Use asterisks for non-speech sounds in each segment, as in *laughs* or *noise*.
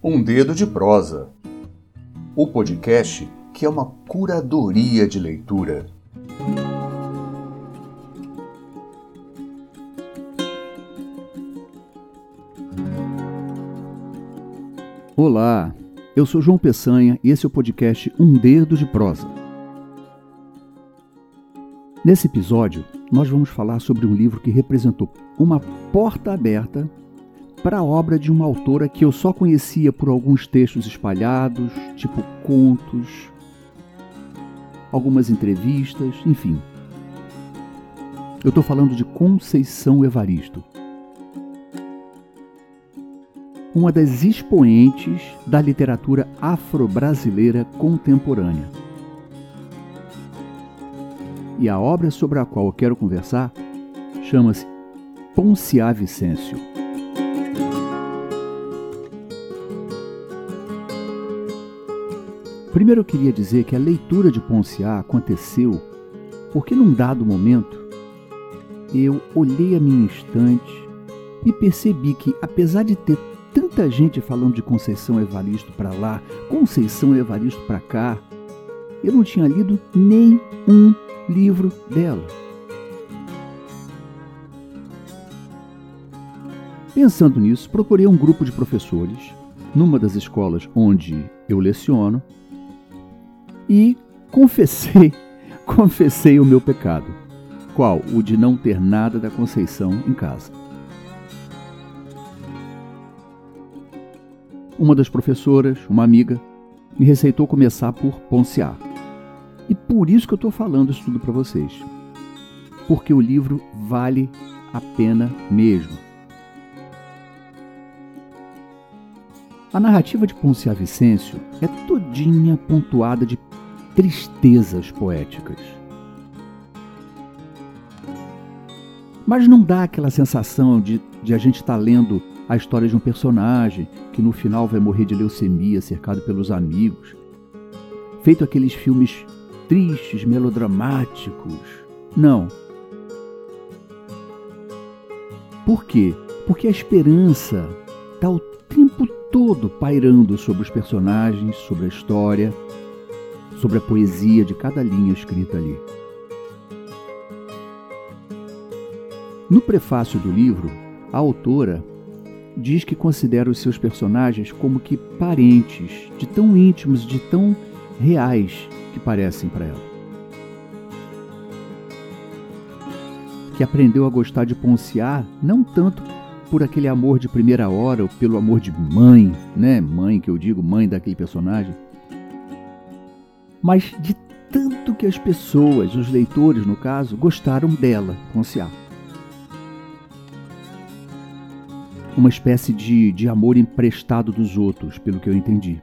Um Dedo de Prosa. O podcast que é uma curadoria de leitura. Olá, eu sou João Peçanha e esse é o podcast Um Dedo de Prosa. Nesse episódio, nós vamos falar sobre um livro que representou uma porta aberta para a obra de uma autora que eu só conhecia por alguns textos espalhados, tipo contos, algumas entrevistas, enfim. Eu estou falando de Conceição Evaristo. Uma das expoentes da literatura afro-brasileira contemporânea. E a obra sobre a qual eu quero conversar chama-se Ponciá Vicêncio. Primeiro eu queria dizer que a leitura de Ponciá aconteceu porque num dado momento eu olhei a minha estante e percebi que apesar de ter tanta gente falando de Conceição Evaristo para lá, Conceição Evaristo para cá, eu não tinha lido nem um livro dela. Pensando nisso, procurei um grupo de professores numa das escolas onde eu leciono e confessei, *laughs* confessei o meu pecado. Qual? O de não ter nada da Conceição em casa. Uma das professoras, uma amiga, me receitou começar por Ponciá. E por isso que eu estou falando isso tudo para vocês. Porque o livro vale a pena mesmo. A narrativa de Ponciá Vicêncio é todinha pontuada de tristezas poéticas. Mas não dá aquela sensação de, de a gente estar tá lendo a história de um personagem que no final vai morrer de leucemia, cercado pelos amigos. Feito aqueles filmes tristes, melodramáticos. Não. Por quê? Porque a esperança está o tempo todo pairando sobre os personagens, sobre a história sobre a poesia de cada linha escrita ali. No prefácio do livro, a autora diz que considera os seus personagens como que parentes, de tão íntimos, de tão reais que parecem para ela. Que aprendeu a gostar de Ponciar não tanto por aquele amor de primeira hora ou pelo amor de mãe, né? Mãe que eu digo, mãe daquele personagem, mas de tanto que as pessoas, os leitores no caso, gostaram dela, Ponciá. Uma espécie de, de amor emprestado dos outros, pelo que eu entendi.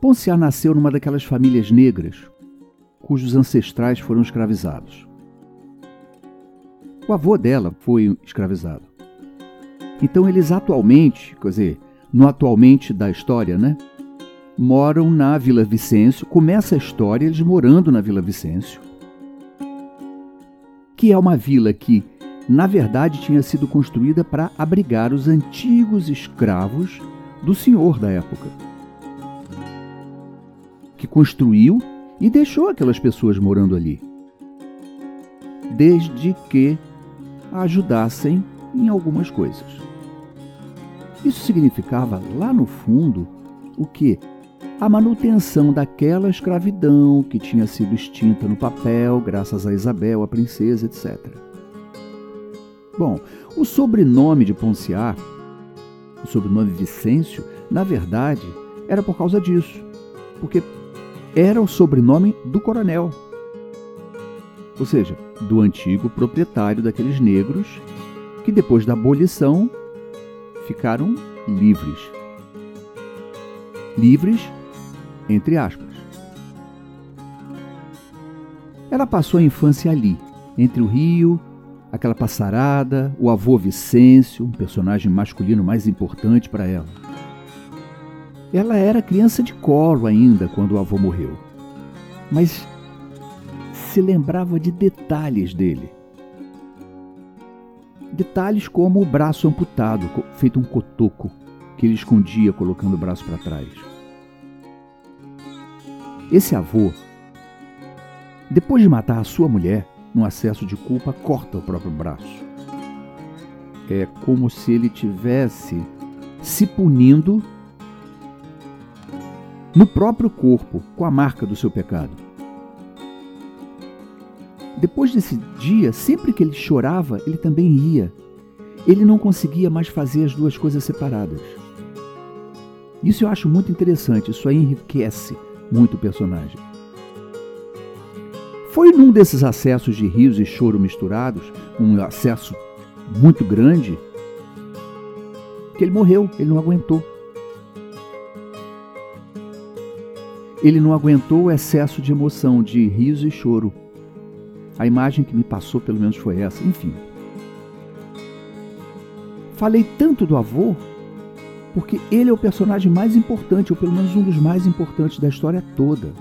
Ponciá nasceu numa daquelas famílias negras cujos ancestrais foram escravizados. O avô dela foi escravizado. Então eles atualmente, quer dizer, no atualmente da história, né? Moram na Vila Vicêncio. Começa a história eles morando na Vila Vicêncio, que é uma vila que, na verdade, tinha sido construída para abrigar os antigos escravos do senhor da época, que construiu e deixou aquelas pessoas morando ali, desde que ajudassem em algumas coisas. Isso significava, lá no fundo, o que? A manutenção daquela escravidão que tinha sido extinta no papel, graças a Isabel, a princesa, etc. Bom, o sobrenome de Ponciar, o sobrenome Vicêncio, na verdade, era por causa disso, porque era o sobrenome do coronel, ou seja, do antigo proprietário daqueles negros que depois da abolição ficaram livres. Livres entre aspas. Ela passou a infância ali, entre o rio, aquela passarada, o avô Vicêncio, um personagem masculino mais importante para ela. Ela era criança de colo ainda quando o avô morreu, mas se lembrava de detalhes dele. Detalhes como o braço amputado, feito um cotoco, que ele escondia colocando o braço para trás. Esse avô, depois de matar a sua mulher, num acesso de culpa, corta o próprio braço. É como se ele tivesse se punindo no próprio corpo com a marca do seu pecado. Depois desse dia, sempre que ele chorava, ele também ia. Ele não conseguia mais fazer as duas coisas separadas. Isso eu acho muito interessante, isso aí enriquece muito personagem. Foi num desses acessos de rios e choro misturados, um acesso muito grande, que ele morreu, ele não aguentou. Ele não aguentou o excesso de emoção, de riso e choro. A imagem que me passou, pelo menos, foi essa. Enfim. Falei tanto do avô porque ele é o personagem mais importante, ou pelo menos um dos mais importantes da história toda.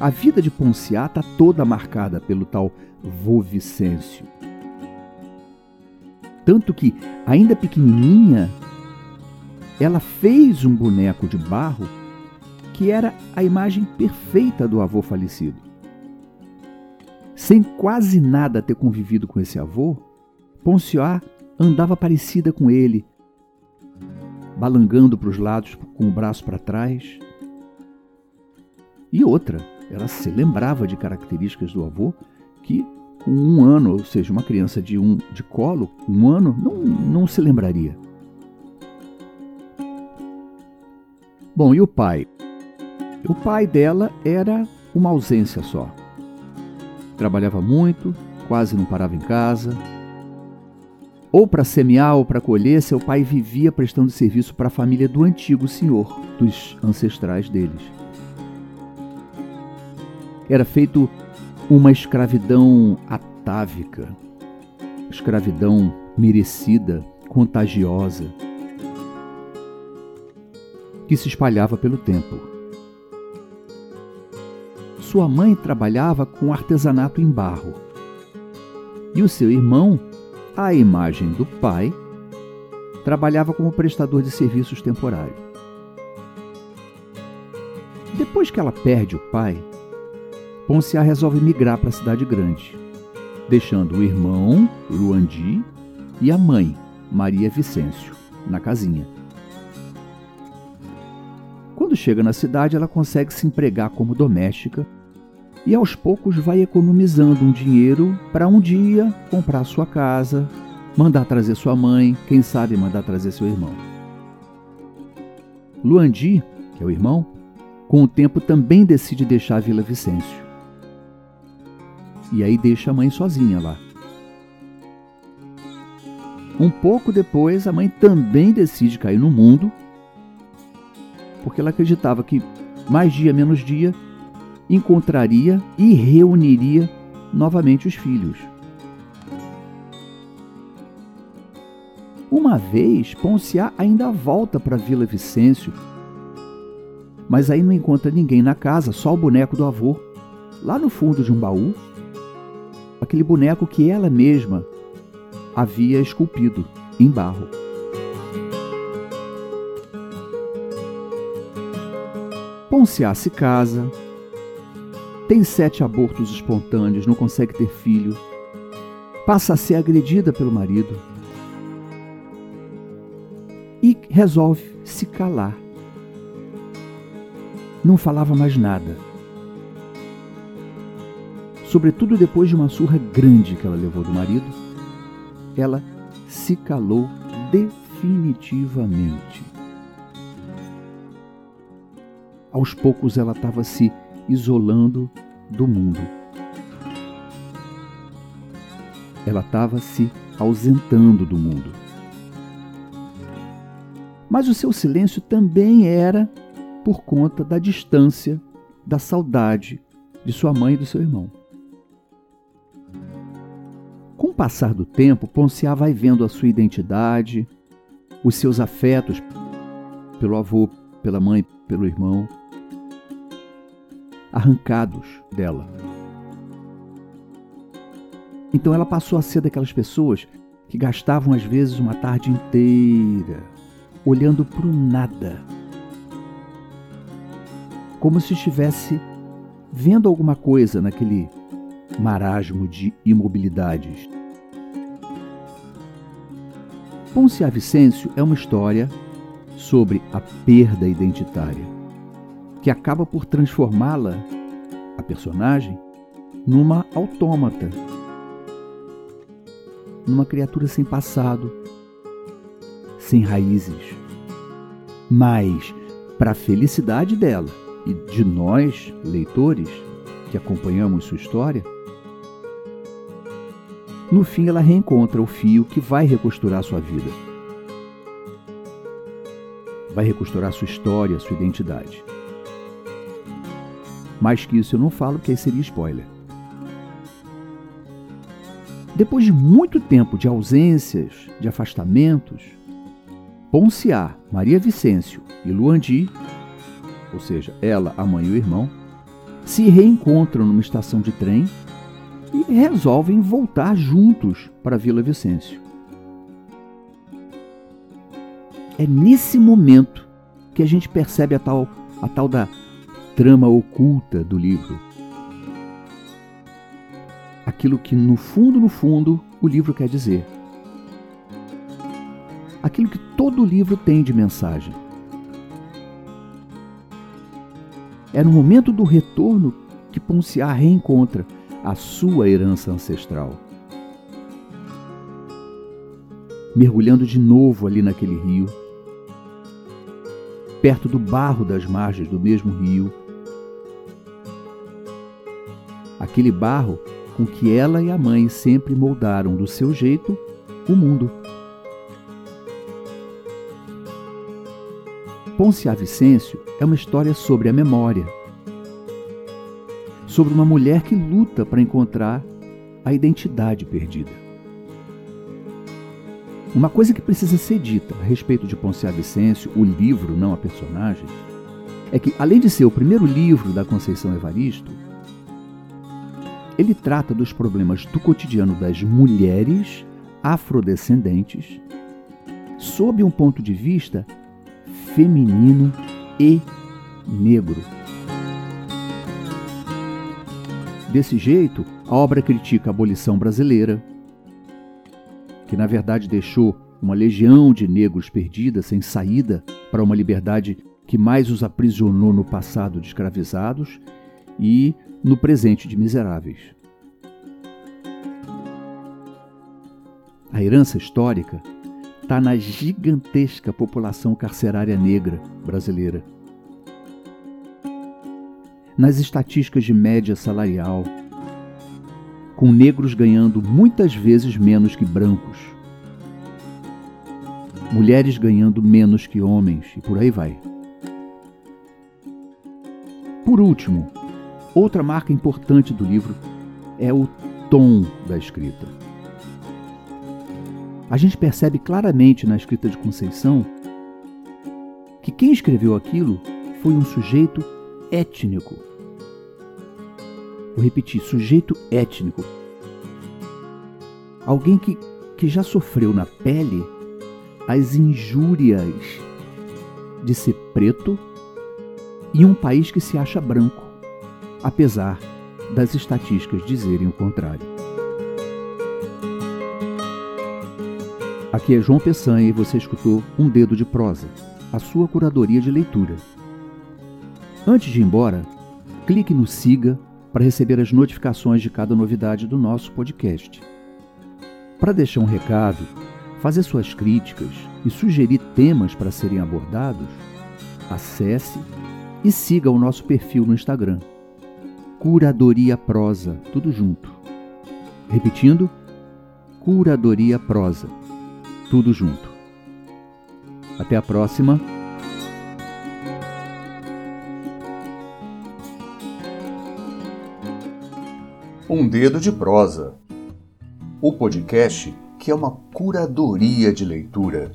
A vida de Ponciá está toda marcada pelo tal vô Vicêncio. Tanto que, ainda pequenininha, ela fez um boneco de barro que era a imagem perfeita do avô falecido. Sem quase nada ter convivido com esse avô, Ponciá andava parecida com ele, balangando para os lados com o braço para trás. E outra, ela se lembrava de características do avô que com um ano, ou seja, uma criança de um de colo, um ano, não, não se lembraria. Bom, e o pai? O pai dela era uma ausência só. Trabalhava muito, quase não parava em casa. Ou para semear ou para colher, seu pai vivia prestando serviço para a família do antigo senhor, dos ancestrais deles era feito uma escravidão atávica, escravidão merecida, contagiosa, que se espalhava pelo tempo. Sua mãe trabalhava com artesanato em barro e o seu irmão, à imagem do pai, trabalhava como prestador de serviços temporários. Depois que ela perde o pai, Ponciá resolve migrar para a cidade grande, deixando o irmão, Luandi, e a mãe, Maria Vicêncio, na casinha. Quando chega na cidade, ela consegue se empregar como doméstica e aos poucos vai economizando um dinheiro para um dia comprar sua casa, mandar trazer sua mãe, quem sabe mandar trazer seu irmão. Luandi, que é o irmão, com o tempo também decide deixar a Vila Vicêncio e aí deixa a mãe sozinha lá. Um pouco depois, a mãe também decide cair no mundo, porque ela acreditava que mais dia menos dia encontraria e reuniria novamente os filhos. Uma vez, Ponciá ainda volta para Vila Vicêncio, mas aí não encontra ninguém na casa, só o boneco do avô, lá no fundo de um baú, aquele boneco que ela mesma havia esculpido em barro. Ponciá se casa, tem sete abortos espontâneos, não consegue ter filho, passa a ser agredida pelo marido e resolve se calar. Não falava mais nada sobretudo depois de uma surra grande que ela levou do marido, ela se calou definitivamente. Aos poucos ela estava se isolando do mundo. Ela estava se ausentando do mundo. Mas o seu silêncio também era por conta da distância, da saudade de sua mãe e do seu irmão passar do tempo, Ponciá vai vendo a sua identidade, os seus afetos pelo avô, pela mãe, pelo irmão, arrancados dela. Então ela passou a ser daquelas pessoas que gastavam às vezes uma tarde inteira olhando para o nada, como se estivesse vendo alguma coisa naquele marasmo de imobilidades. Ponce a Vicêncio é uma história sobre a perda identitária, que acaba por transformá-la, a personagem, numa autômata, numa criatura sem passado, sem raízes. Mas, para a felicidade dela e de nós, leitores, que acompanhamos sua história, no fim ela reencontra o fio que vai recosturar sua vida. Vai recosturar sua história, sua identidade. Mais que isso eu não falo, porque aí seria spoiler. Depois de muito tempo de ausências, de afastamentos, Ponciá, Maria Vicêncio e Luandi, ou seja, ela, a mãe e o irmão, se reencontram numa estação de trem e resolvem voltar juntos para Vila Vicêncio. É nesse momento que a gente percebe a tal, a tal da trama oculta do livro. Aquilo que no fundo, no fundo, o livro quer dizer. Aquilo que todo livro tem de mensagem. É no momento do retorno que Ponciar reencontra a sua herança ancestral. Mergulhando de novo ali naquele rio, perto do barro das margens do mesmo rio, aquele barro com que ela e a mãe sempre moldaram do seu jeito o mundo. Ponce a Vicêncio é uma história sobre a memória, sobre uma mulher que luta para encontrar a identidade perdida. Uma coisa que precisa ser dita a respeito de Ponce a Vicêncio, o livro, não a personagem, é que, além de ser o primeiro livro da Conceição Evaristo, ele trata dos problemas do cotidiano das mulheres afrodescendentes sob um ponto de vista feminino e negro. Desse jeito, a obra critica a abolição brasileira, que na verdade deixou uma legião de negros perdida, sem saída para uma liberdade que mais os aprisionou no passado de escravizados e no presente de miseráveis. A herança histórica está na gigantesca população carcerária negra brasileira nas estatísticas de média salarial, com negros ganhando muitas vezes menos que brancos, mulheres ganhando menos que homens e por aí vai. Por último, outra marca importante do livro é o tom da escrita. A gente percebe claramente na escrita de Conceição que quem escreveu aquilo foi um sujeito étnico Vou repetir: sujeito étnico. Alguém que, que já sofreu na pele as injúrias de ser preto em um país que se acha branco, apesar das estatísticas dizerem o contrário. Aqui é João Peçanha e você escutou Um Dedo de Prosa, a sua curadoria de leitura. Antes de ir embora, clique no siga para receber as notificações de cada novidade do nosso podcast. Para deixar um recado, fazer suas críticas e sugerir temas para serem abordados, acesse e siga o nosso perfil no Instagram. Curadoria Prosa, tudo junto. Repetindo, Curadoria Prosa, tudo junto. Até a próxima. Um Dedo de Prosa. O podcast que é uma curadoria de leitura.